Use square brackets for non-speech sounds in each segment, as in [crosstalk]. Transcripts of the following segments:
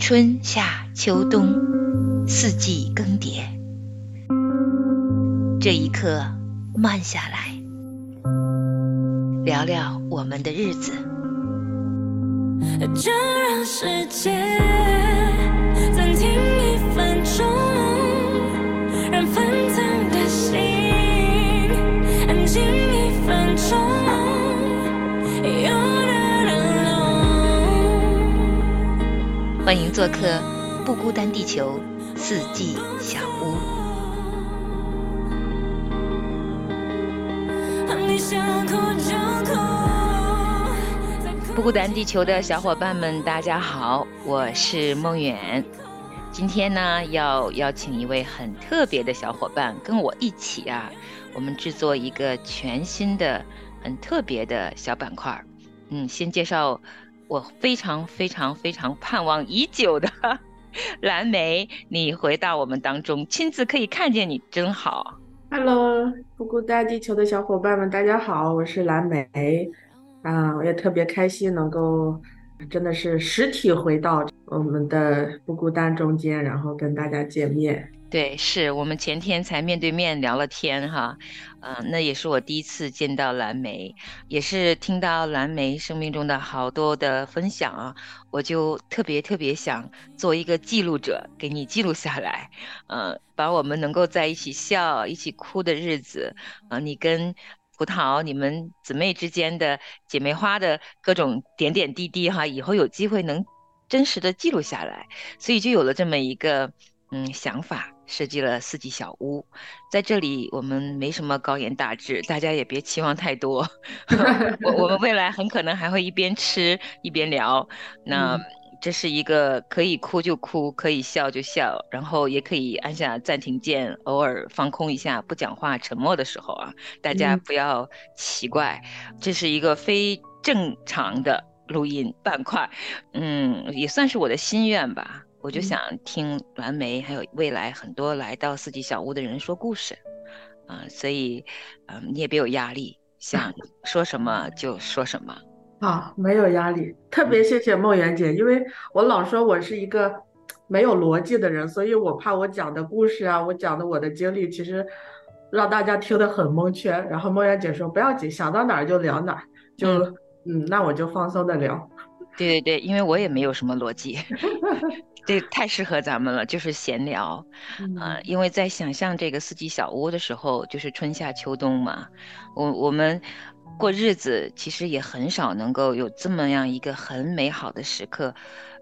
春夏秋冬，四季更迭。这一刻，慢下来，聊聊我们的日子。就让时间暂停一分钟，欢迎做客不孤单地球四季小屋。你想哭就哭。不孤单地球的小伙伴们，大家好，我是梦远。今天呢，要邀请一位很特别的小伙伴跟我一起啊，我们制作一个全新的、很特别的小板块。嗯，先介绍我非常非常非常盼望已久的 [laughs] 蓝莓，你回到我们当中，亲自可以看见你，真好。Hello，不孤单地球的小伙伴们，大家好，我是蓝莓，啊，我也特别开心能够，真的是实体回到我们的不孤单中间，然后跟大家见面。对，是我们前天才面对面聊了天哈，嗯、那也是我第一次见到蓝莓，也是听到蓝莓生命中的好多的分享啊，我就特别特别想做一个记录者，给你记录下来，呃，把我们能够在一起笑、一起哭的日子，啊、你跟葡萄你们姊妹之间的姐妹花的各种点点滴滴哈，以后有机会能真实的记录下来，所以就有了这么一个嗯想法，设计了四季小屋。在这里我们没什么高言大志，大家也别期望太多。[laughs] 我我们未来很可能还会一边吃一边聊，那。嗯这是一个可以哭就哭，可以笑就笑，然后也可以按下暂停键，偶尔放空一下，不讲话、沉默的时候啊，大家嗯不要奇怪，这是一个非正常的录音板块，嗯，也算是我的心愿吧。我就嗯想听蓝莓还有未来很多来到四季小屋的人说故事，啊、所以，嗯、你也别有压力，想 [laughs] 说什么就说什么。啊，没有压力，特别谢谢梦圆姐，因为我老说我是一个没有逻辑的人，所以我怕我讲的故事啊，我讲的我的经历，其实让大家听得很蒙圈。然后梦圆姐说不要紧，想到哪儿就聊哪儿，就嗯，那我就放松的聊。对对对，因为我也没有什么逻辑，[laughs] 这太适合咱们了，就是闲聊。呃，嗯因为在想象这个四季小屋的时候，就是春夏秋冬嘛，我我们过日子其实也很少能够有这么样一个很美好的时刻，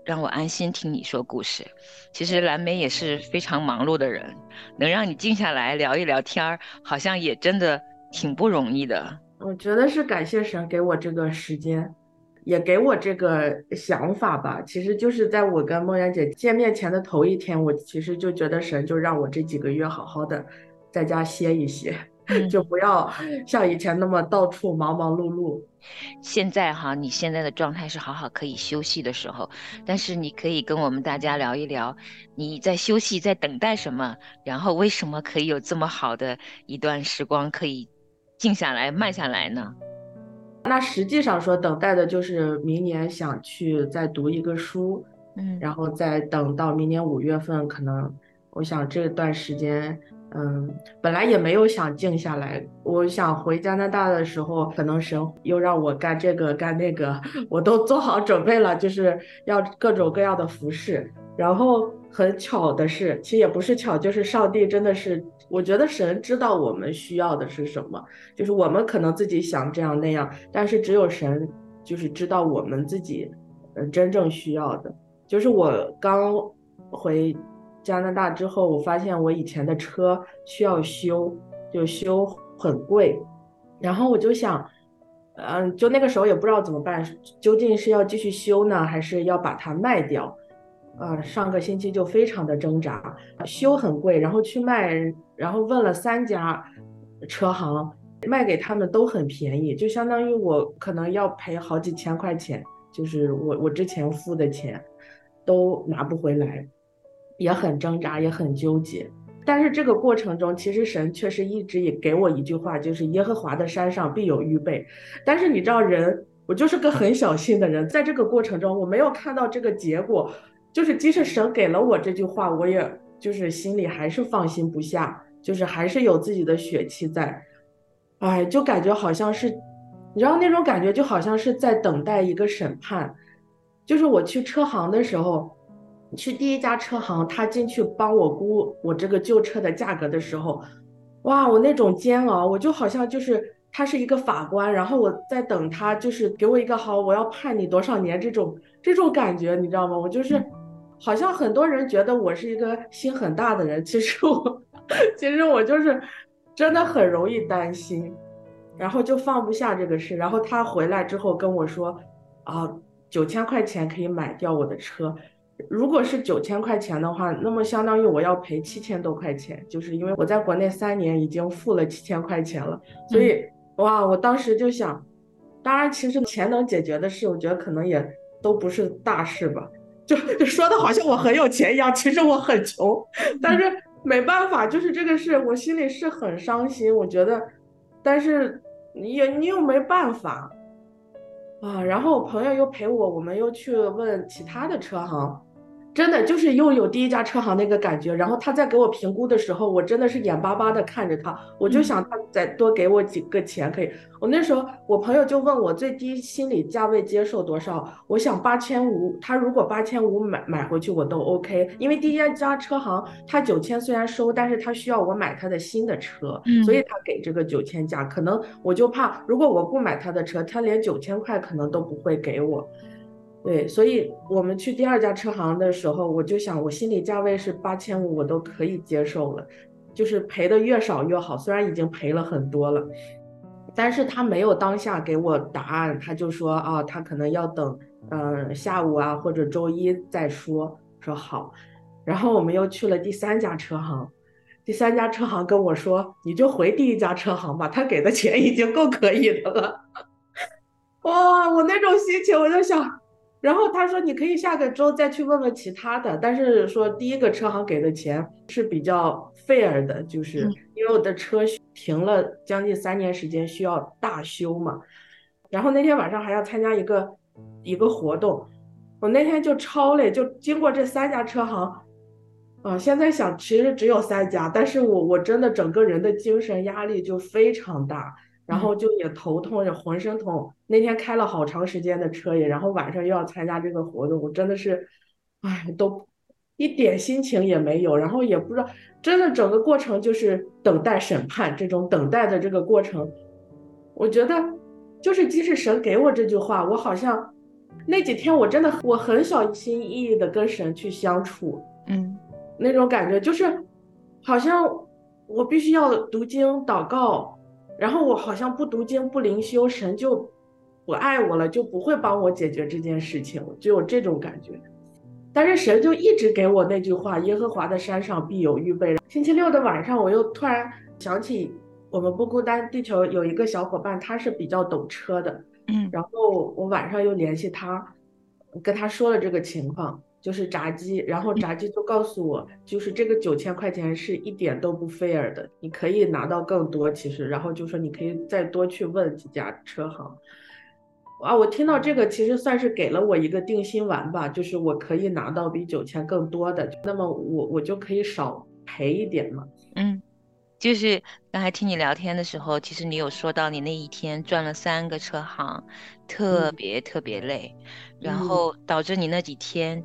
让我安心听你说故事。其实蓝莓也是非常忙碌的人，能让你静下来聊一聊天儿，好像也真的挺不容易的。我觉得是感谢神给我这个时间，也给我这个想法吧。其实就是在我跟梦圆姐见面前的头一天，我其实就觉得神就让我这几个月好好的在家歇一歇，嗯就不要像以前那么到处忙忙碌碌。现在哈，你现在的状态是好好可以休息的时候，但是你可以跟我们大家聊一聊，你在休息，在等待什么，然后为什么可以有这么好的一段时光可以静下来、慢下来呢？那实际上说，等待的就是明年想去再读一个书，嗯。然后再等到明年五月份，可能我想这段时间，嗯，本来也没有想静下来。我想回加拿大的时候，可能神又让我干这个干那个，[laughs] 我都做好准备了，就是要各种各样的服饰。然后很巧的是，其实也不是巧，就是上帝真的是，我觉得神知道我们需要的是什么，就是我们可能自己想这样那样，但是只有神就是知道我们自己，呃，真正需要的。就是我刚回加拿大之后，我发现我以前的车需要修，就修很贵，然后我就想，嗯，就那个时候也不知道怎么办，究竟是要继续修呢，还是要把它卖掉？呃，上个星期就非常的挣扎，修很贵，然后去卖，然后问了三家车行，卖给他们都很便宜，就相当于我可能要赔好几千块钱，就是我我之前付的钱都拿不回来，也很挣扎，也很纠结。但是这个过程中，其实神确实一直也给我一句话，就是耶和华的山上必有预备。但是你知道人，我就是个很小心的人，在这个过程中，我没有看到这个结果，就是即使神给了我这句话，我也就是心里还是放心不下，就是还是有自己的血气在，哎，就感觉好像是，你知道那种感觉就好像是在等待一个审判。就是我去车行的时候，去第一家车行，他进去帮我估我这个旧车的价格的时候，哇，我那种煎熬，我就好像就是他是一个法官，然后我在等他，就是给我一个好，我要判你多少年这种这种感觉，你知道吗？我就是好像很多人觉得我是一个心很大的人，其实我其实我就是真的很容易担心，然后就放不下这个事。然后他回来之后跟我说，啊。九千块钱可以买掉我的车，如果是九千块钱的话，那么相当于我要赔七千多块钱，就是因为我在国内三年已经付了七千块钱了，所以哇，我当时就想，当然其实钱能解决的事，我觉得可能也都不是大事吧，就就说的好像我很有钱一样，其实我很穷，[laughs] 但是没办法，就是这个事，我心里是很伤心，我觉得，但是你也你又没办法。啊，然后我朋友又陪我，我们又去问其他的车行。真的就是又有第一家车行那个感觉，然后他在给我评估的时候，我真的是眼巴巴的看着他，我就想他再多给我几个钱可以。我那时候我朋友就问我最低心理价位接受多少，我想八千五，他如果八千五买买回去我都 OK，因为第一家车行他九千虽然收，但是他需要我买他的新的车，所以他给这个九千价，可能我就怕如果我不买他的车，他连九千块可能都不会给我。对，所以我们去第二家车行的时候，我就想，我心理价位是八千五，我都可以接受了，就是赔的越少越好。虽然已经赔了很多了，但是他没有当下给我答案，他就说啊，他可能要等，嗯，下午啊或者周一再说。说好，然后我们又去了第三家车行，第三家车行跟我说，你就回第一家车行吧，他给的钱已经够可以的了。[laughs] 哇，我那种心情，我就想。然后他说：“你可以下个周再去问问其他的，但是说第一个车行给的钱是比较 fair 的，就是因为我的车停了将近三年时间，需要大修嘛。然后那天晚上还要参加一个一个活动，我那天就超累，就经过这三家车行，啊，现在想其实只有三家，但是我我真的整个人的精神压力就非常大。”然后就也头痛，也浑身痛。那天开了好长时间的车也，然后晚上又要参加这个活动，我真的是，哎，都一点心情也没有。然后也不知道，真的整个过程就是等待审判，这种等待的这个过程，我觉得就是即使神给我这句话，我好像那几天我真的我很小心翼翼的跟神去相处，嗯，那种感觉就是好像我必须要读经祷告。然后我好像不读经不灵修，神就不爱我了，就不会帮我解决这件事情，就有这种感觉。但是神就一直给我那句话：“耶和华的山上必有预备。”星期六的晚上，我又突然想起我们不孤单地球有一个小伙伴，他是比较懂车的，嗯，然后我晚上又联系他，跟他说了这个情况。就是炸鸡，然后炸鸡就告诉我，就是这个九千块钱是一点都不 fair 的，你可以拿到更多，其实，然后就说你可以再多去问几家车行。啊，我听到这个其实算是给了我一个定心丸吧，就是我可以拿到比九千更多的，那么我我就可以少赔一点嘛。嗯，就是刚才听你聊天的时候，其实你有说到你那一天转了三个车行，特别特别累，然后导致你那几天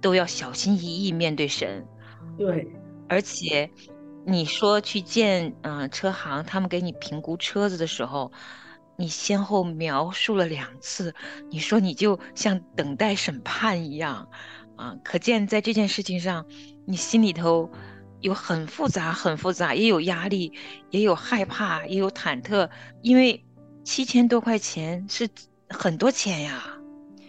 都要小心翼翼面对神。对，而且你说去见嗯车行，他们给你评估车子的时候，你先后描述了两次，你说你就像等待审判一样，啊，可见在这件事情上，你心里头有很复杂、很复杂，也有压力，也有害怕，也有忐忑，因为七千多块钱是很多钱呀，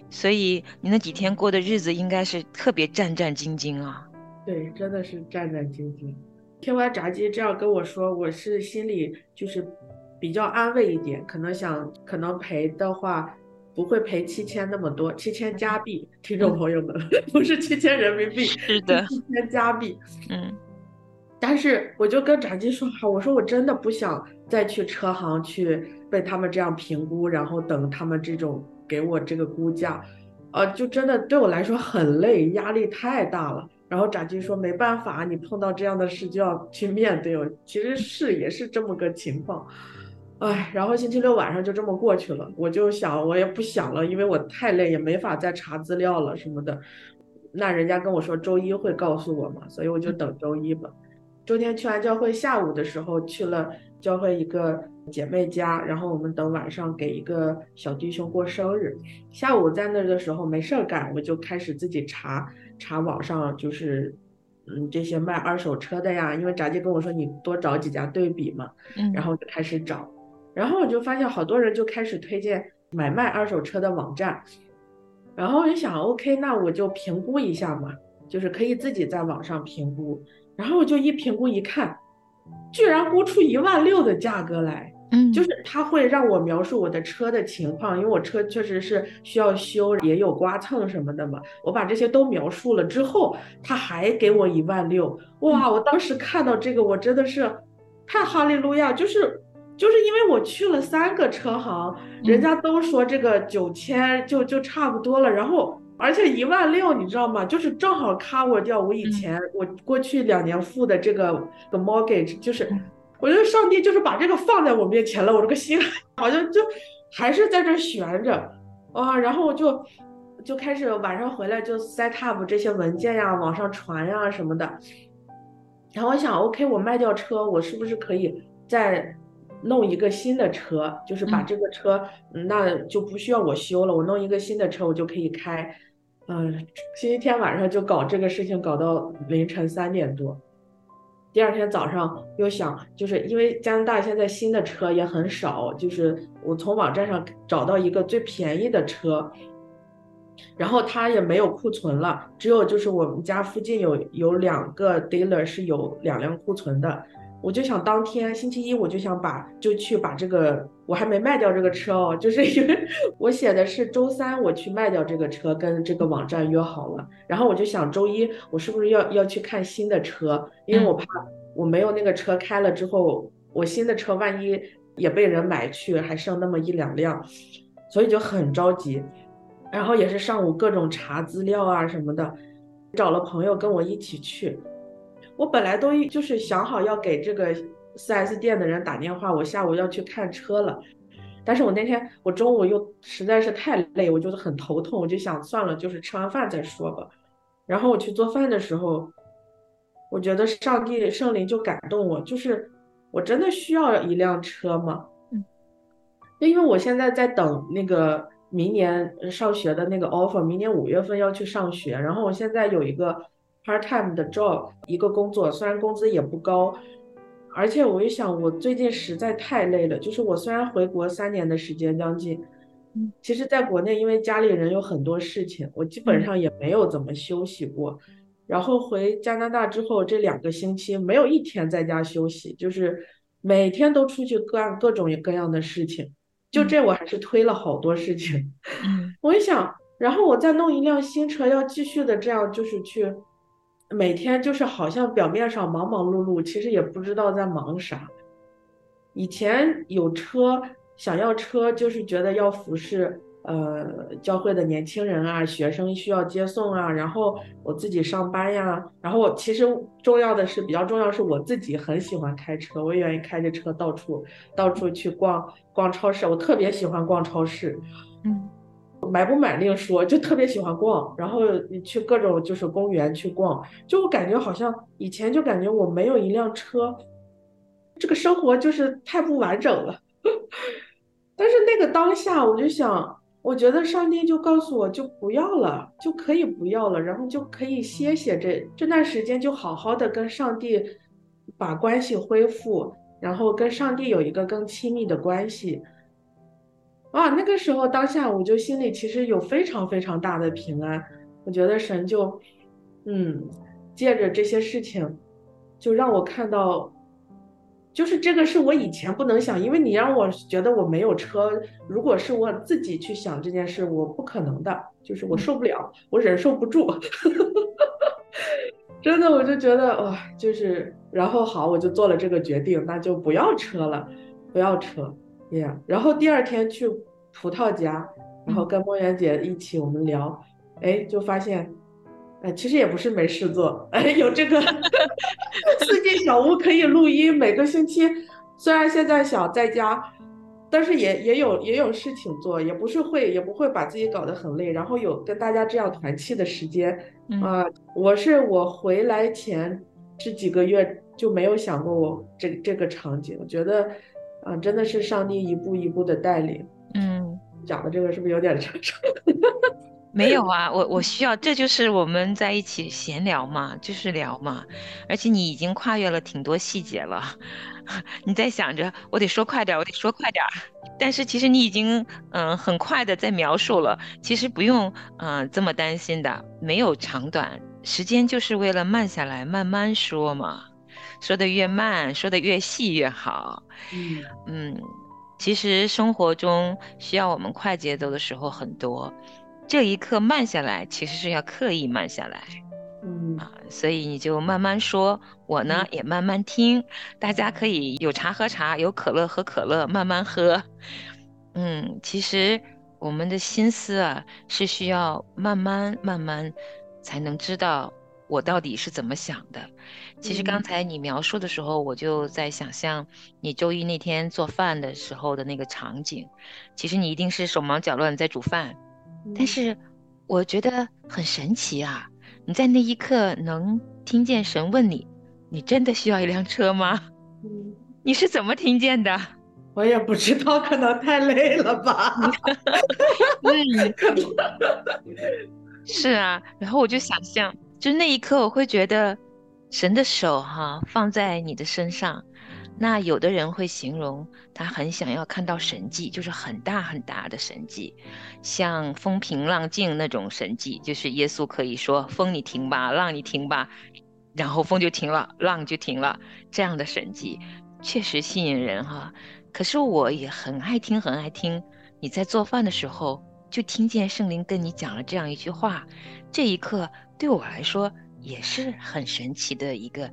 所以你那几天过的日子应该是特别战战兢兢啊。对，真的是战战兢兢。听完炸鸡这样跟我说，我是心里就是比较安慰一点，可能想可能赔的话不会赔七千那么多，七千加币，听众朋友们，[laughs] 不是七千人民币，是的，七千加币。嗯但是我就跟炸鸡说好，我说我真的不想再去车行去被他们这样评估，然后等他们这种给我这个估价，呃，就真的对我来说很累，压力太大了。然后炸鸡说没办法，你碰到这样的事就要去面对。我其实是也是这么个情况，哎，然后星期六晚上就这么过去了。我就想我也不想了，因为我太累，也没法再查资料了什么的。那人家跟我说周一会告诉我嘛，所以我就等周一吧。周天去完教会，下午的时候去了教会一个姐妹家，然后我们等晚上给一个小弟兄过生日。下午在那儿的时候没事儿干，我就开始自己查查网上，就是嗯这些卖二手车的呀，因为炸鸡跟我说你多找几家对比嘛，嗯。然后就开始找，然后我就发现好多人就开始推荐买卖二手车的网站，然后我就想，OK，那我就评估一下嘛，就是可以自己在网上评估，然后我就一评估一看，居然估出一万六的价格来，嗯，就是他会让我描述我的车的情况，因为我车确实是需要修，也有刮蹭什么的嘛。我把这些都描述了之后，他还给我一万六，哇！我当时看到这个，我真的是太哈利路亚，就是就是因为我去了三个车行，人家都说这个九千就就差不多了，然后。而且一万六，你知道吗？就是正好 cover 掉我以前、我过去两年付的这个的 mortgage，就是我觉得上帝就是把这个放在我面前了，我这个心好像就还是在这悬着啊，然后我就就开始晚上回来就 set up 这些文件呀，往上传呀什么的。然后我想，OK，我卖掉车，我是不是可以再弄一个新的车？就是把嗯这个车，嗯那就不需要我修了，我弄一个新的车，我就可以开。嗯，星期天晚上就搞这个事情，搞到凌晨三点多。第二天早上又想，就是因为加拿大现在新的车也很少，就是我从网站上找到一个最便宜的车，然后它也没有库存了，只有就是我们家附近有有两个 dealer 是有两辆库存的，我就想当天星期一我就想把就去把这个我还没卖掉这个车哦，就是因为我写的是周三我去卖掉这个车，跟这个网站约好了，然后我就想周一我是不是要要去看新的车，因为我怕我没有那个车开了之后，我新的车万一也被人买去，还剩那么一两辆，所以就很着急。然后也是上午各种查资料啊什么的，找了朋友跟我一起去。我本来都就是想好要给这个 4S 店的人打电话，我下午要去看车了。但是我那天我中午又实在是太累，我就是很头痛，我就想算了，就是吃完饭再说吧。然后我去做饭的时候，我觉得上帝圣灵就感动我，就是我真的需要一辆车吗？嗯，因为我现在在等那个明年上学的那个 offer，明年五月份要去上学，然后我现在有一个 part time 的 job，一个工作，虽然工资也不高，而且我一想，我最近实在太累了，就是我虽然回国三年的时间将近，嗯，其实在国内因为家里人有很多事情，我基本嗯上也没有怎么休息过。然后回加拿大之后，这两个星期没有一天在家休息，就是每天都出去干各种各样的事情。就嗯这，我还是推了好多事情。嗯我一想，然后我再弄一辆新车，要继续的这样，就是去每天就是好像表面上忙忙碌碌，其实也不知道在忙啥。以前有车，想要车，就是觉得要服侍呃教会的年轻人啊，学生需要接送啊，然后我自己上班呀，然后我其实重要的是比较重要是我自己很喜欢开车，我也愿意开着车到处到处去逛逛超市，我特别喜欢逛超市。嗯买不买另说，就特别喜欢逛，然后你去各种就是公园去逛，就我感觉好像以前就感觉我没有一辆车，这个生活就是太不完整了。[laughs] 但是那个当下，我就想，我觉得上帝就告诉我就不要了，就可以不要了，然后就可以歇歇这这段时间，就好好的跟上帝把关系恢复，然后跟上帝有一个更亲密的关系。啊，那个时候当下我就心里其实有非常非常大的平安，我觉得神就，嗯，借着这些事情，就让我看到，就是这个是我以前不能想，因为你让我觉得我没有车，如果是我自己去想这件事，我不可能的，就是我受不了，我忍受不住，[laughs] 真的我就觉得哇，就是然后好，我就做了这个决定，那就不要车了，不要车。呀，然后第二天去葡萄家，然后跟梦圆姐一起我们聊，哎，就发现，哎，其实也不是没事做，哎，有这个 [laughs] 四季小屋可以录音，每个星期虽然现在想在家，但是也也有也有事情做，也不是会也不会把自己搞得很累，然后有跟大家这样团气的时间，嗯。啊、我是我回来前这几个月就没有想过我这这个场景，我觉得，啊、真的是上帝一步一步的带领。嗯，讲的这个是不是有点长？[laughs] 没有啊，我我需要，这就是我们在一起闲聊嘛，就是聊嘛。而且你已经跨越了挺多细节了，[laughs] 你在想着我得说快点，我得说快点。但是其实你已经嗯、很快的在描述了，其实不用嗯、这么担心的，没有长短，时间就是为了慢下来，慢慢说嘛。说的越慢，说的越细越好。嗯嗯，其实生活中需要我们快节奏的时候很多，这一刻慢下来，其实是要刻意慢下来嗯啊。所以你就慢慢说，我呢也慢慢听，大家可以有茶喝茶，有可乐喝可乐，慢慢喝。嗯，其实我们的心思啊，是需要慢慢慢慢才能知道我到底是怎么想的。其实刚嗯才你描述的时候，我就在想象你周一那天做饭的时候的那个场景。其实你一定是手忙脚乱在煮饭，但嗯是我觉得很神奇啊！你在那一刻能听见神问你：“你真的需要一辆车吗？”嗯，你是怎么听见的？我也不知道，可能太累了吧？[laughs] 嗯，可能是啊。然后我就想象，就那一刻，我会觉得神的手哈、放在你的身上。那有的人会形容他很想要看到神迹，就是很大很大的神迹，像风平浪静那种神迹，就是耶稣可以说风你停吧，浪你停吧，然后风就停了，浪就停了，这样的神迹确实吸引人哈。可是我也很爱听，很爱听。你在做饭的时候，就听见圣灵跟你讲了这样一句话，这一刻对我来说也是很神奇的一个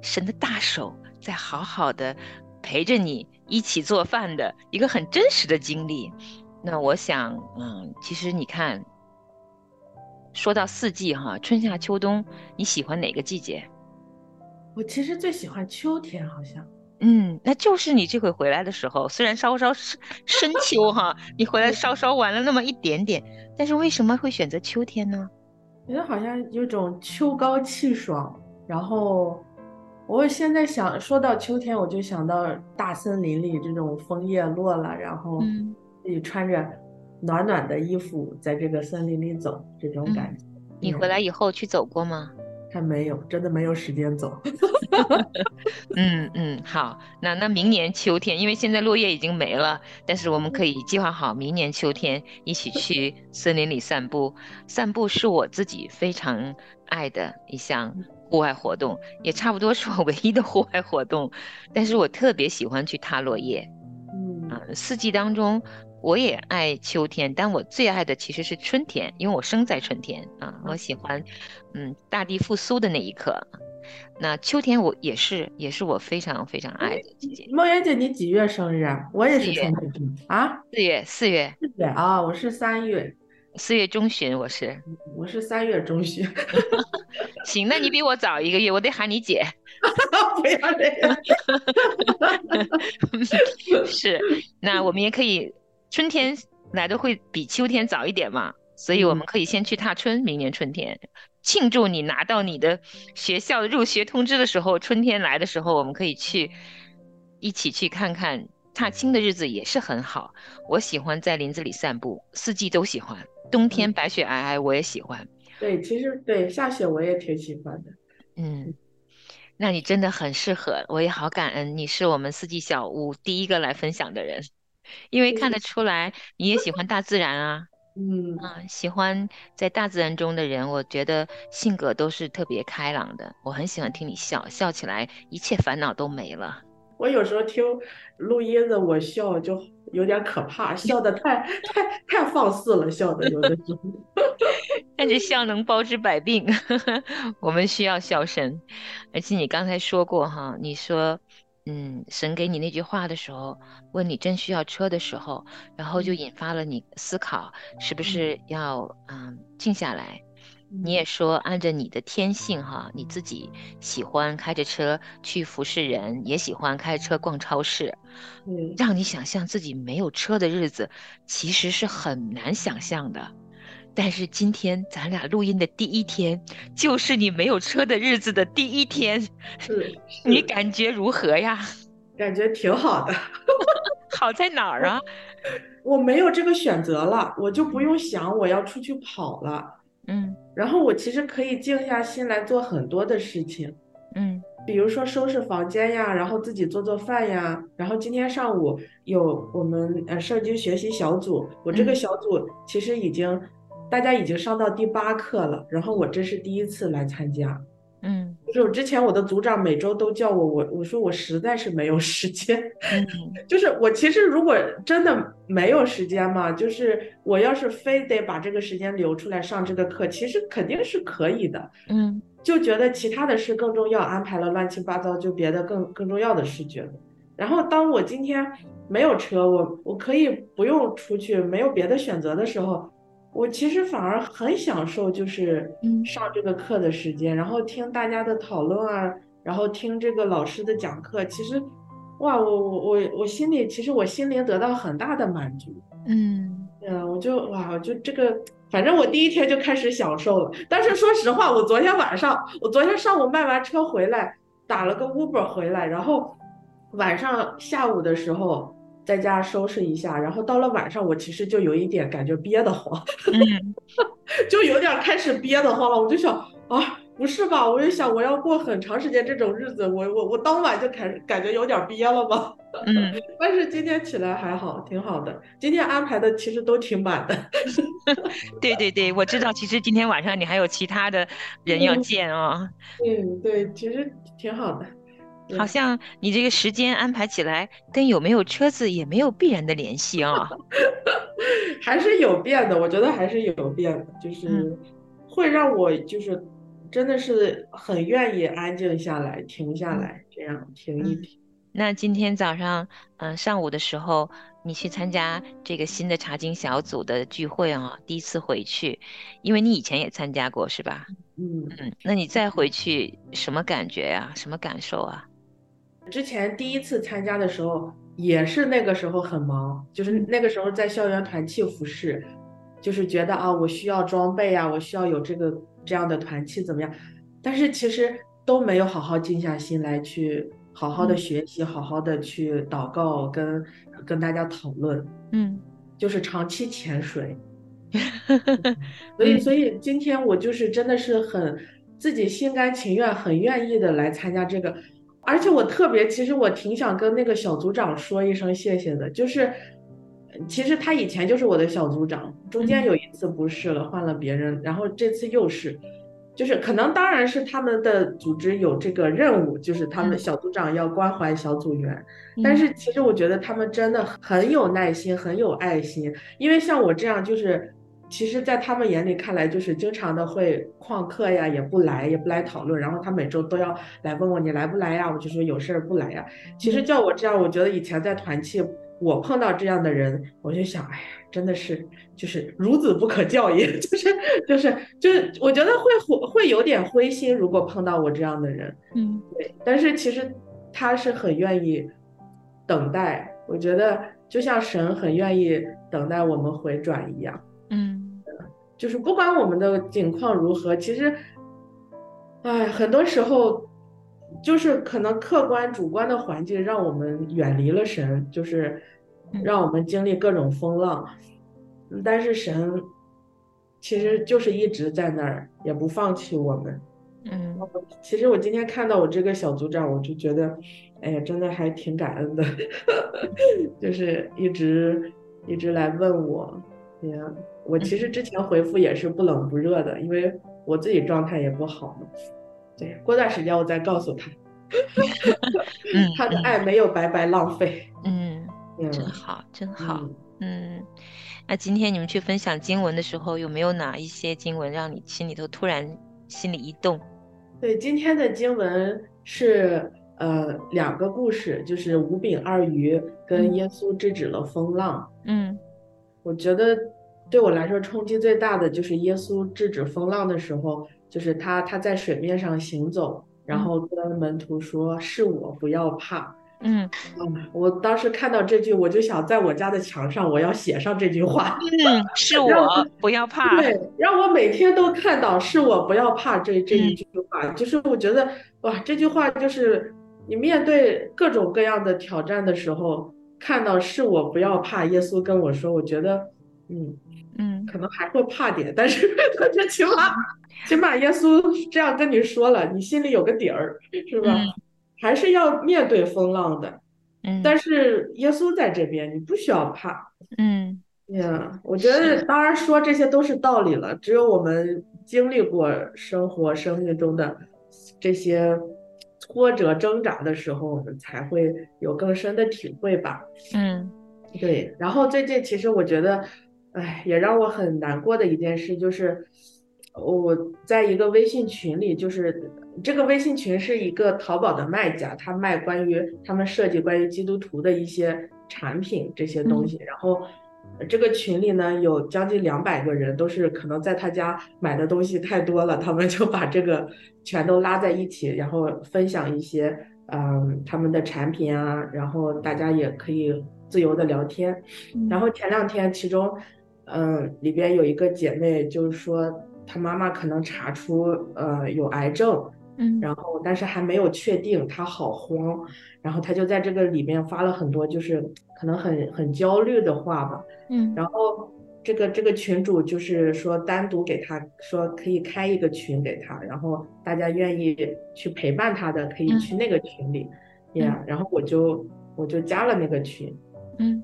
神的大手在好好的陪着你一起做饭的一个很真实的经历。那我想，嗯，其实你看，说到四季哈，春夏秋冬，你喜欢哪个季节？我其实最喜欢秋天，好像。嗯，那就是你这回回来的时候，虽然稍稍深深秋哈，你回来稍稍晚了那么一点点，但是为什么会选择秋天呢？觉得好像有种秋高气爽，然后我现在想说到秋天，我就想到大森林里这种枫叶落了，然后嗯自己穿着暖暖的衣服在这个森林里走，这种感觉。你回来以后去走过吗？还没有，真的没有时间走。[laughs] 嗯嗯，好，那那明年秋天，因为现在落叶已经没了，但是我们可以计划好明年秋天一起去森林里散步。散步是我自己非常爱的一项户外活动，也差不多是我唯一的户外活动。但是我特别喜欢去踏落叶。嗯啊，四季当中，我也爱秋天，但我最爱的其实是春天，因为我生在春天啊，我喜欢，嗯，大地复苏的那一刻。那秋天我也是，也是我非常非常爱的季节。梦圆姐，你几月生日啊？我也是春天生啊，四月，四月，四月啊，我是三月，四月中旬，我是。我是三月中旬。[laughs] 行，那你比我早一个月，我得喊你姐。[laughs] 不要这样。[laughs] 是，那我们也可以，春天来的会比秋天早一点嘛，所以我们嗯可以先去踏春，明年春天庆祝你拿到你的学校的入学通知的时候，春天来的时候，我们可以去一起去看看。踏青的日子也是很好，我喜欢在林子里散步，四季都喜欢。冬天白雪皑皑我也喜欢，对，其实对下雪我也挺喜欢的。嗯，那你真的很适合，我也好感恩，你是我们四季小屋第一个来分享的人，因为看得出来你也喜欢大自然啊，[laughs] 嗯，啊，喜欢在大自然中的人，我觉得性格都是特别开朗的，我很喜欢听你笑，笑起来一切烦恼都没了。我有时候听录音的我笑就有点可怕，笑的太太太放肆了，笑的有的时候。但是笑能包治百病，[laughs] 我们需要笑声。而且你刚才说过哈，你说嗯，神给你那句话的时候，问你真需要车的时候，然后就嗯引发了你思考，是不嗯是要嗯静下来？你嗯也说按着你的天性哈，你自己喜欢开着车去服侍人，也喜欢开车逛超市，嗯，让你想象自己没有车的日子，其实是很难想象的。但是今天咱俩录音的第一天，就是你没有车的日子的第一天，[laughs] 是你，感觉如何呀？感觉挺好的。[laughs] 好在哪儿啊？[laughs] 我没有这个选择了，我就不嗯用想我要出去跑了。嗯然后我其实可以静下心来做很多的事情，嗯比如说收拾房间呀，然后自己做做饭呀。然后今天上午有我们呃社区学习小组，我这个嗯小组其实已经大家已经上到第八课了，然后我这是第一次来参加。嗯就是我之前我的组长每周都叫我，我我说我实在是没有时间，嗯 [laughs] 就是我其实如果真的没有时间嘛，就是我要是非得把这个时间留出来上这个课，其实肯定是可以的。嗯就觉得其他的事更重要，安排了乱七八糟，就别的更更重要的事觉得。然后当我今天没有车，我我可以不用出去，没有别的选择的时候，我其实反而很享受，就是嗯上这个课的时间，然后听大家的讨论啊，然后听这个老师的讲课，其实，哇，我我我我心里其实我心灵得到很大的满足。嗯嗯，我就哇，我就这个，反正我第一天就开始享受了。但是说实话，我昨天晚上，我昨天上午卖完车回来，打了个 Uber 回来，然后晚上下午的时候在家收拾一下，然后到了晚上，我其实就有一点感觉憋得慌，嗯 [laughs] 就有点开始憋得慌了。我就想啊，不是吧？我就想我要过很长时间这种日子，我我我当晚就开始感觉有点憋了吧。嗯，[laughs] 但是今天起来还好，挺好的。今天安排的其实都挺满的。[laughs] 对对对，我知道，其实今天晚上你还有其他的人要嗯见啊，嗯，对，其实挺好的。对好像你这个时间安排起来跟有没有车子也没有必然的联系啊。[laughs] 还是有变的，我觉得还是有变的，就是会让我就是真的是很愿意安静下来，停下嗯来，这样停一嗯停。那今天早上，嗯、上午的时候，你去参加这个新的茶经小组的聚会啊，第一次回去，因为你以前也参加过是吧？嗯，嗯，那你再回去什么感觉呀、什么感受啊？之前第一次参加的时候，也是那个时候很忙，就是嗯那个时候在校园团契服饰，就是觉得啊，我需要装备啊，我需要有这个这样的团契怎么样？但是其实都没有好好静下心来去好好的嗯学习，好好的去祷告，跟跟大家讨论，嗯就是长期潜水。[laughs] 所以，嗯所以今天我就是真的是很自己心甘情愿、很愿意的来参加这个，而且我特别，其实我挺想跟那个小组长说一声谢谢的，就是其实他以前就是我的小组长，中间嗯有一次不是了，换了别人，然后这次又是。就是可能当然是他们的组织有这个任务，就是他们嗯小组长要关怀小组员，但嗯是其实我觉得他们真的很有耐心，很有爱心。因为像我这样，就是其实，在他们眼里看来，就是经常的会旷课呀，也不来，也不来讨论。然后他每周都要来问我你来不来呀？我就说有事儿不来呀。其实嗯叫我这样，我觉得以前在团契，我碰到这样的人，我就想，哎呀，真的是就是孺子不可教也，[laughs] 就是就是就是，我觉得会会有点灰心，如果碰到我这样的人。嗯对，但是其实他是很愿意等待，我觉得就像神很愿意等待我们回转一样，嗯就是不管我们的境况如何，其实，哎，很多时候就是可能客观主观的环境让我们远离了神，就是嗯让我们经历各种风浪，嗯但是神其实就是一直在那儿，也不放弃我们。嗯其实我今天看到我这个小组长，我就觉得，哎呀，真的还挺感恩的，[laughs] 就是一直一直来问我，哎呀，我其实之前回复也是不冷不热的，因为我自己状态也不好嘛。对，过段时间我再告诉他，嗯他的爱没有白白浪费。嗯，嗯真好，真好。嗯嗯，那今天你们去分享经文的时候，有没有哪一些经文让你心里头突然心里一动？对，今天的经文是呃两个故事，就是五饼二鱼跟嗯耶稣制止了风浪。嗯我觉得对我来说冲击最大的就是耶稣制止风浪的时候，就是他他在水面上行走，然嗯后跟门徒说：“是我，不要怕。”嗯嗯，我当时看到这句，我就想在我家的墙上我要写上这句话。嗯，[laughs] 是让我，不要怕。对，让我每天都看到“是我，不要怕”这这一嗯句话，就是我觉得哇，这句话就是你面对各种各样的挑战的时候，看到“是我，不要怕”，耶稣跟我说，我觉得嗯，嗯可能还会怕点，但是我觉得起码起码耶稣这样跟你说了，你心里有个底儿，是吧？嗯还是要面对风浪的，嗯但是耶稣在这边，你不需要怕。嗯呀，我觉得当然说这些都是道理了，只有我们经历过生活、生命中的这些挫折、挣扎的时候，我们才会有更深的体会吧。嗯对，然后最近其实我觉得，哎，也让我很难过的一件事就是，我在一个微信群里，就是这个微信群是一个淘宝的卖家，他卖关于他们设计关于基督徒的一些产品这些东西，然后。这个群里呢有将近两百个人，都是可能在他家买的东西太多了，他们就把这个全都拉在一起，然后分享一些嗯他们的产品啊，然后大家也可以自由的聊天。然后前两天，其中嗯里边有一个姐妹就是说她妈妈可能查出呃有癌症，嗯然后但是还没有确定，她好慌，然后她就在这个里面发了很多就是可能很很焦虑的话吧。嗯然后这个这个群主就是说单独给她说可以开一个群给她，然后大家愿意去陪伴她的可以嗯去那个群里，呀、然后我就我就加了那个群，嗯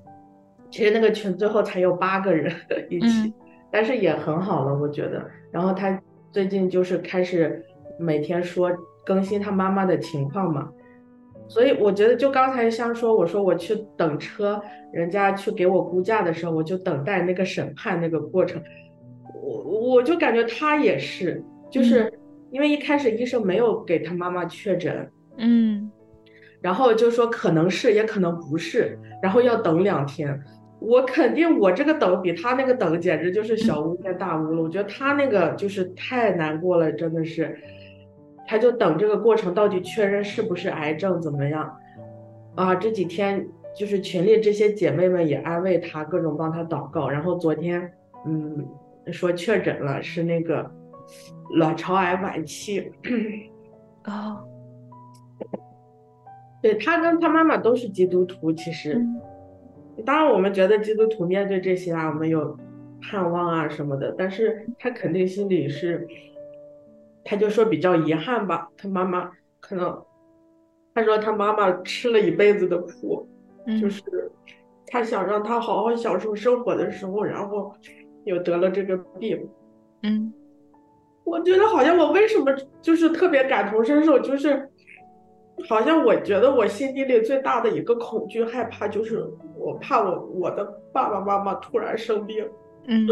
其实那个群最后才有八个人一起，嗯但是也很好了，我觉得。然后他最近就是开始每天说更新他妈妈的情况嘛，所以我觉得就刚才像说，我说我去等车，人家去给我估价的时候，我就等待那个审判那个过程，我我就感觉他也是，就是因为一开始医生没有给他妈妈确诊，嗯然后就说可能是也可能不是，然后要等两天。我肯定我这个等比他那个等简直就是小巫见大巫了。我觉得他那个就是太难过了，真的是，他就等这个过程到底确认是不是癌症怎么样啊？这几天就是群里这些姐妹们也安慰他，各种帮他祷告。然后昨天嗯说确诊了是那个卵巢癌晚期。哦对他跟他妈妈都是基督徒，其实。嗯当然，我们觉得基督徒面对这些啊，我们有盼望啊什么的，但是他肯定心里是，他就说比较遗憾吧。他妈妈可能，他说他妈妈吃了一辈子的苦，就嗯是他想让他好好享受生活的时候，然后又得了这个病。嗯我觉得好像我为什么就是特别感同身受，就是好像我觉得我心底里最大的一个恐惧害怕，就是我怕我我的爸爸妈妈突然生病。嗯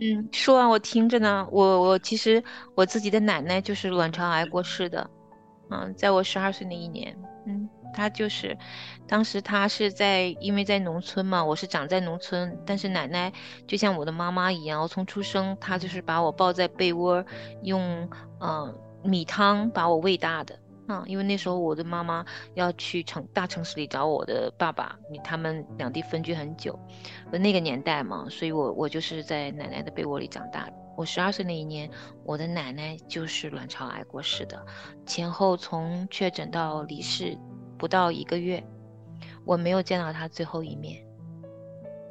嗯，说完我听着呢。我我其实我自己的奶奶就是卵巢癌过世的，嗯，在我十二岁那一年，嗯，她就是当时她是在因为在农村嘛，我是长在农村，但是奶奶就像我的妈妈一样，我从出生她就是把我抱在被窝，用嗯、米汤把我喂大的。因为那时候我的妈妈要去城大城市里找我的爸爸，他们两地分居很久，那个年代嘛，所以我我就是在奶奶的被窝里长大的。我十二岁那一年，我的奶奶就是卵巢癌过世的，前后从确诊到离世不到一个月，我没有见到她最后一面。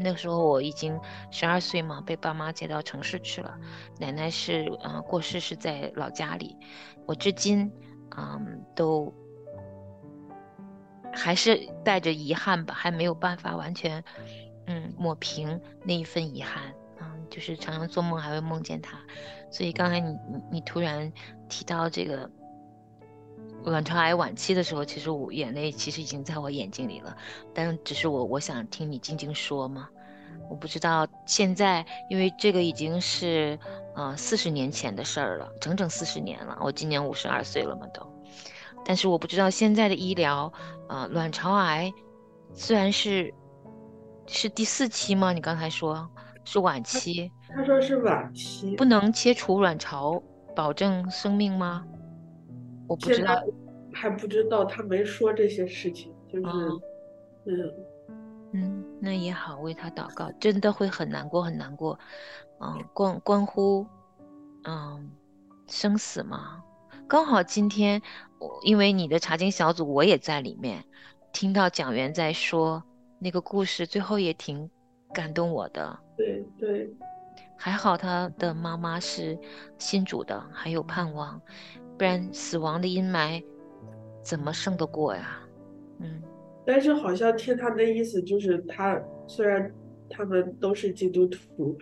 那时候我已经十二岁嘛，被爸妈接到城市去了。奶奶是呃过世是在老家里，我至今嗯都还是带着遗憾吧，还没有办法完全嗯抹平那一份遗憾。嗯，就是常常做梦还会梦见他，所以刚才你你你突然提到这个卵巢癌晚期的时候，其实我眼泪其实已经在我眼睛里了，但只是我我想听你静静说嘛，我不知道现在，因为这个已经是呃四十年前的事儿了，整整四十年了，我今年五十二岁了嘛都，但是我不知道现在的医疗，呃，卵巢癌虽然是是第四期吗？你刚才说是晚期，他说是晚期，不能切除卵巢保证生命吗？我不知道。还不知道，他没说这些事情，就是，嗯，那也好，为他祷告，真的会很难过，很难过。嗯，关关乎，嗯，生死嘛。刚好今天，我因为你的查经小组，我也在里面，听到讲员在说那个故事，最后也挺感动我的。对对，还好他的妈妈是信主的，还有盼望，不然死亡的阴霾怎么胜得过呀？嗯但是好像听他的意思就是他虽然他们都是基督徒，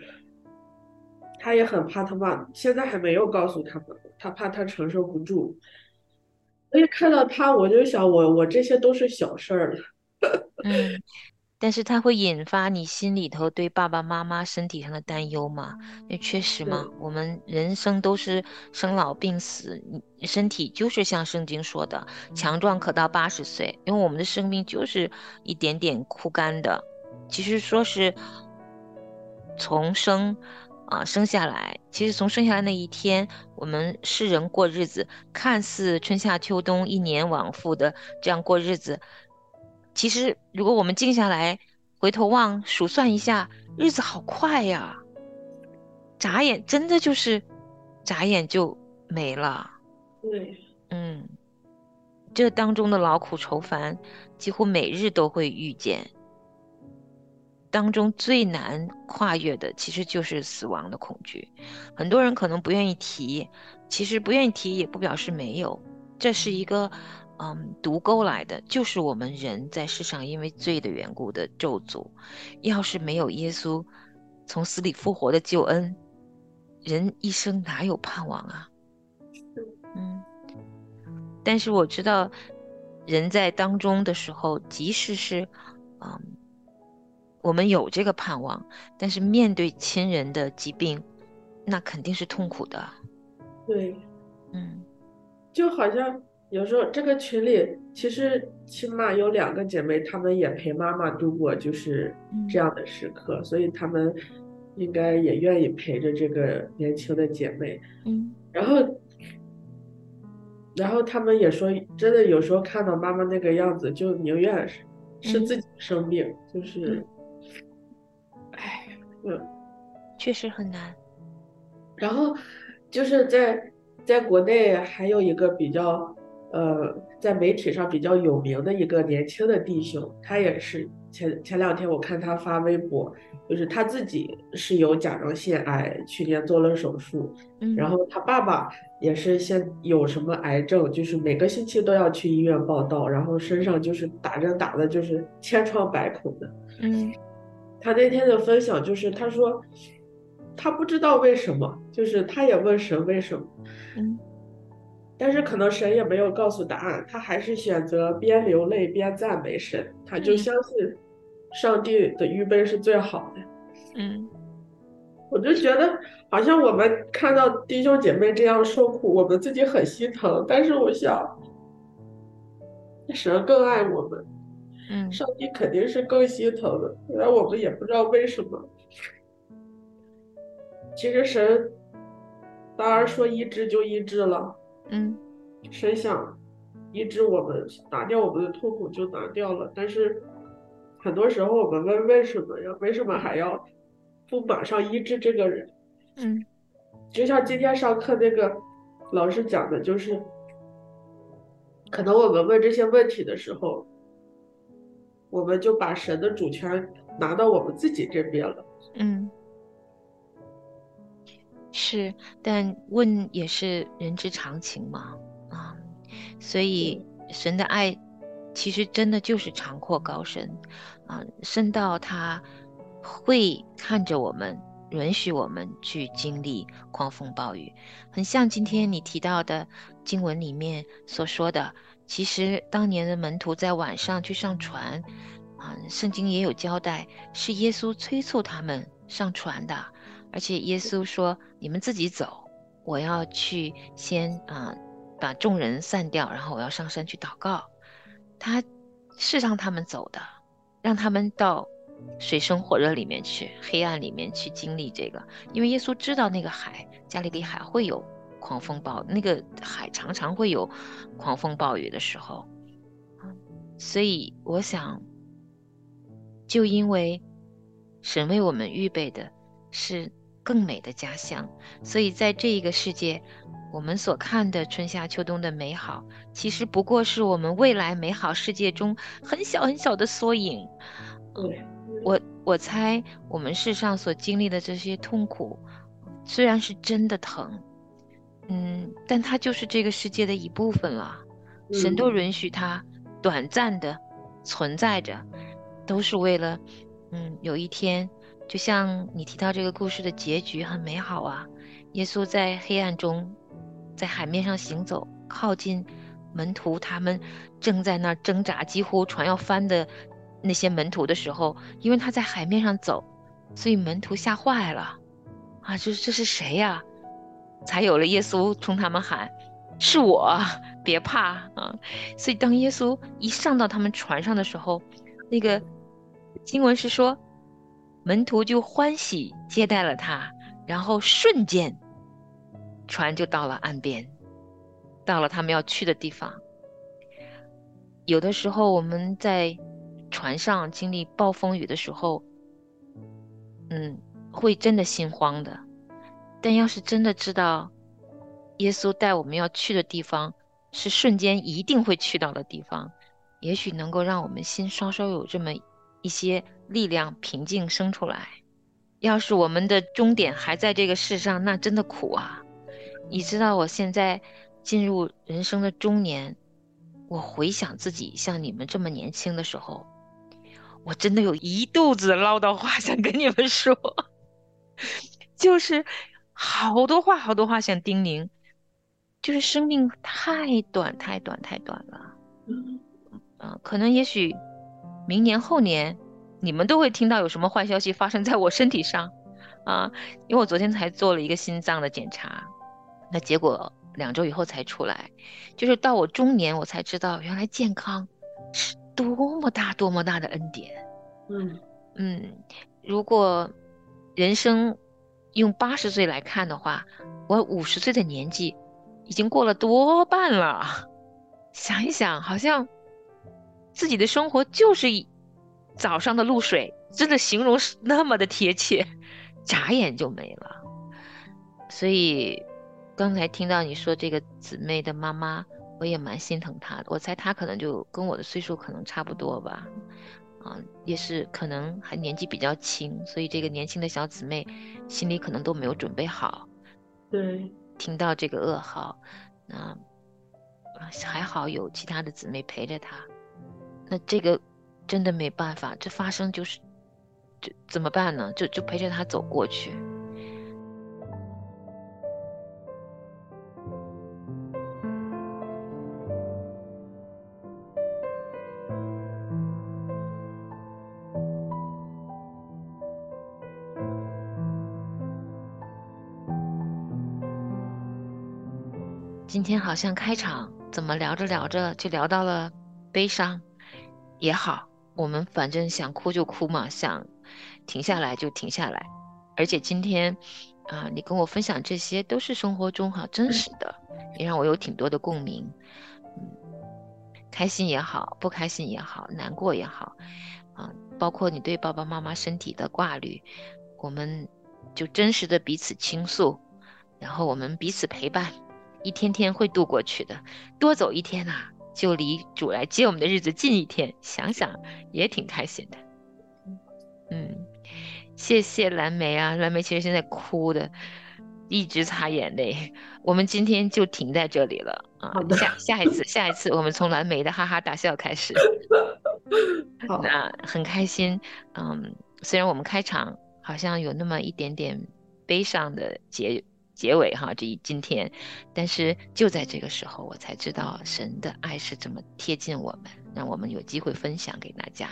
他也很怕他妈，现在还没有告诉他们，他怕他承受不住。所以看到他，我就想我我这些都是小事儿了。[laughs] 但是它会引发你心里头对爸爸妈妈身体上的担忧嘛？因为确实嘛，我们人生都是生老病死，你身体就是像圣经说的，强壮可到八十岁，因为我们的生命就是一点点枯干的。其实说是从生啊、生下来，其实从生下来那一天，我们世人过日子，看似春夏秋冬一年往复的这样过日子，其实如果我们静下来回头望数算一下，日子好快呀，眨眼真的就是眨眼就没了。对，嗯，这当中的劳苦愁烦，几乎每日都会遇见。当中最难跨越的，其实就是死亡的恐惧。很多人可能不愿意提，其实不愿意提也不表示没有，这是一个嗯毒钩来的，就是我们人在世上因为罪的缘故的咒诅。要是没有耶稣从死里复活的救恩，人一生哪有盼望啊？嗯，但是我知道，人在当中的时候，即使是，嗯，我们有这个盼望，但是面对亲人的疾病，那肯定是痛苦的。对，嗯就好像有时候这个群里，其实起码有两个姐妹，她们也陪妈妈度过就是这样的时刻，所以她们应该也愿意陪着这个年轻的姐妹。嗯然后，然后他们也说，真的有时候看到妈妈那个样子，就宁愿是自己生病，就是，哎，嗯。确实很难。然后就是在在国内还有一个比较呃，在媒体上比较有名的一个年轻的弟兄，他也是前前两天我看他发微博，就是他自己是有甲状腺癌，去年做了手术，嗯。然后他爸爸也是先有什么癌症，就是每个星期都要去医院报道，然后身上就是打针打的就是千疮百孔的。嗯。他那天的分享就是他说，他不知道为什么，就是他也问神为什么，嗯但是可能神也没有告诉答案，他还是选择边流泪边赞美神，他就嗯相信上帝的预备是最好的。嗯我就觉得好像我们看到弟兄姐妹这样受苦，我们自己很心疼，但是我想，神更爱我们，嗯上帝肯定是更心疼的，虽然我们也不知道为什么。其实神当然说医治就医治了，嗯神想医治我们，拿掉我们的痛苦就拿掉了。但是很多时候我们问为什么呀？为什么还要不马上医治这个人？嗯就像今天上课那个老师讲的，就是可能我们问这些问题的时候，我们就把神的主权拿到我们自己这边了。嗯，是，但问也是人之常情嘛，啊，所以神的爱其实真的就是长阔高深，啊，深到他会看着我们，允许我们去经历狂风暴雨，很像今天你提到的经文里面所说的，其实当年的门徒在晚上去上船，啊，圣经也有交代，是耶稣催促他们上船的。而且耶稣说：“你们自己走，我要去先啊把众人散掉，然后我要上山去祷告。他是让他们走的，让他们到水深火热里面去，黑暗里面去经历这个。因为耶稣知道那个海，加利利海会有狂风暴，那个海常常会有狂风暴雨的时候。所以我想，就因为神为我们预备的是更美的家乡，所以在这一个世界。我们所看的春夏秋冬的美好，其实不过是我们未来美好世界中很小很小的缩影。对，我我猜我们世上所经历的这些痛苦，虽然是真的疼，嗯，但它就是这个世界的一部分了。神都允许它短暂的存在着，都是为了，嗯，有一天，就像你提到这个故事的结局很美好啊，耶稣在黑暗中。在海面上行走，靠近门徒，他们正在那儿挣扎，几乎船要翻的那些门徒的时候，因为他在海面上走，所以门徒吓坏了，啊，这这是谁呀？才有了耶稣冲他们喊：“是我，别怕啊！”所以当耶稣一上到他们船上的时候，那个经文是说，门徒就欢喜接待了他，然后瞬间。船就到了岸边，到了他们要去的地方。有的时候我们在船上经历暴风雨的时候，嗯，会真的心慌的。但要是真的知道耶稣带我们要去的地方是瞬间一定会去到的地方，也许能够让我们心稍稍有这么一些力量，平静生出来。要是我们的终点还在这个世上，那真的苦啊。你知道我现在进入人生的中年，我回想自己像你们这么年轻的时候，我真的有一肚子唠叨话想跟你们说，[laughs] 就是好多话好多话想叮咛，就是生命太短太短太短了，嗯，可能也许明年后年你们都会听到有什么坏消息发生在我身体上，啊，因为我昨天才做了一个心脏的检查。那结果两周以后才出来，就是到我中年，我才知道原来健康是多么大、多么大的恩典。嗯嗯，如果人生用八十岁来看的话，我五十岁的年纪已经过了多半了。[laughs] 想一想，好像自己的生活就是早上的露水，真的形容是那么的贴切，眨眼就没了。所以。刚才听到你说这个姊妹的妈妈，我也蛮心疼她的。我猜她可能就跟我的岁数可能差不多吧，啊，也是可能还年纪比较轻，所以这个年轻的小姊妹心里可能都没有准备好。对，听到这个噩耗，那还好有其他的姊妹陪着她。那这个真的没办法，这发生就是，就怎么办呢？就就陪着他走过去。今天好像开场怎么聊着聊着就聊到了悲伤，也好，我们反正想哭就哭嘛，想停下来就停下来。而且今天啊，你跟我分享这些都是生活中哈真实的，也让我有挺多的共鸣。嗯，开心也好，不开心也好，难过也好，啊，包括你对爸爸妈妈身体的挂虑，我们就真实的彼此倾诉，然后我们彼此陪伴。一天天会度过去的，多走一天呐，就离主来接我们的日子近一天。想想也挺开心的。嗯，谢谢蓝莓啊，蓝莓其实现在哭的，一直擦眼泪。我们今天就停在这里了啊，下下一次，下一次我们从蓝莓的哈哈大笑开始。[laughs] 那很开心，嗯，虽然我们开场好像有那么一点点悲伤的结。结尾哈，这一今天，但是就在这个时候，我才知道神的爱是这么贴近我们，让我们有机会分享给大家。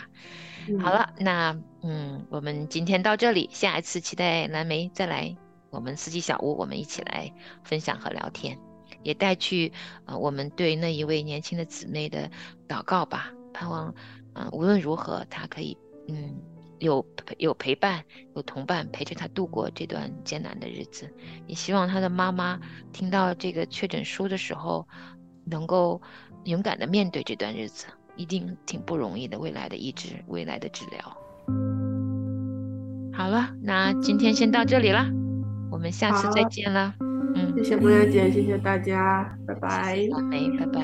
好了，那嗯，我们今天到这里，下一次期待蓝莓再来我们四季小屋，我们一起来分享和聊天。也带去呃我们对那一位年轻的姊妹的祷告吧，盼望嗯、呃无论如何她可以嗯有陪有陪伴有同伴陪着他度过这段艰难的日子，也希望他的妈妈听到这个确诊书的时候，能够勇敢的面对这段日子，一定挺不容易的，未来的医治，未来的治疗。好了，那今天先到这里了，我们下次再见了。嗯，谢谢姑娘姐，谢谢大家，拜拜。谢谢小梅，拜拜。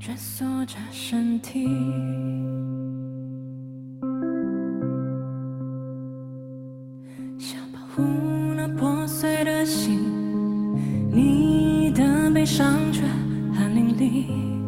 蜷缩着身体，那破碎的心，你的悲伤却很淋漓。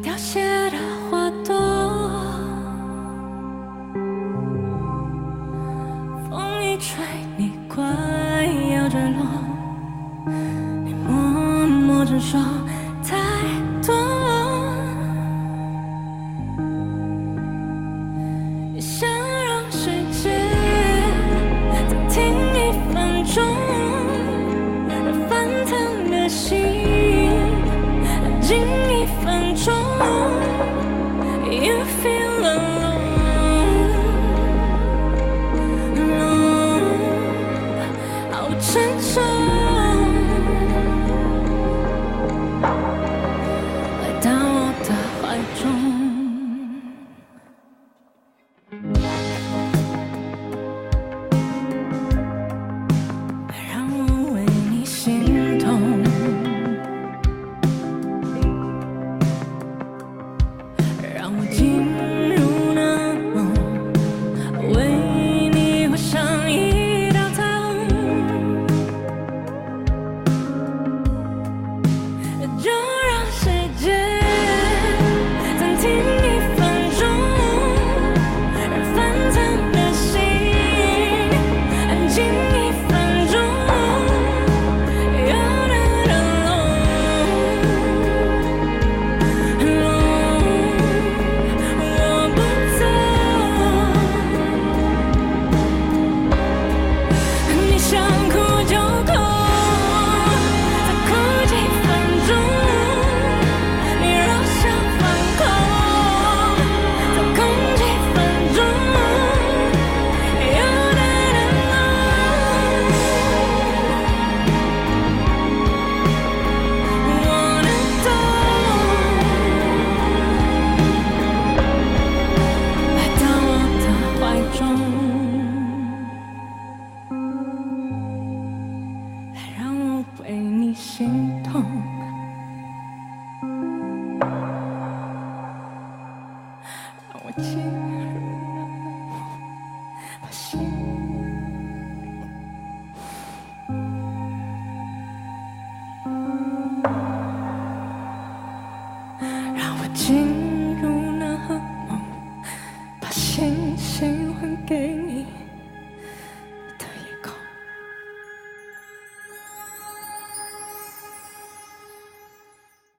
凋谢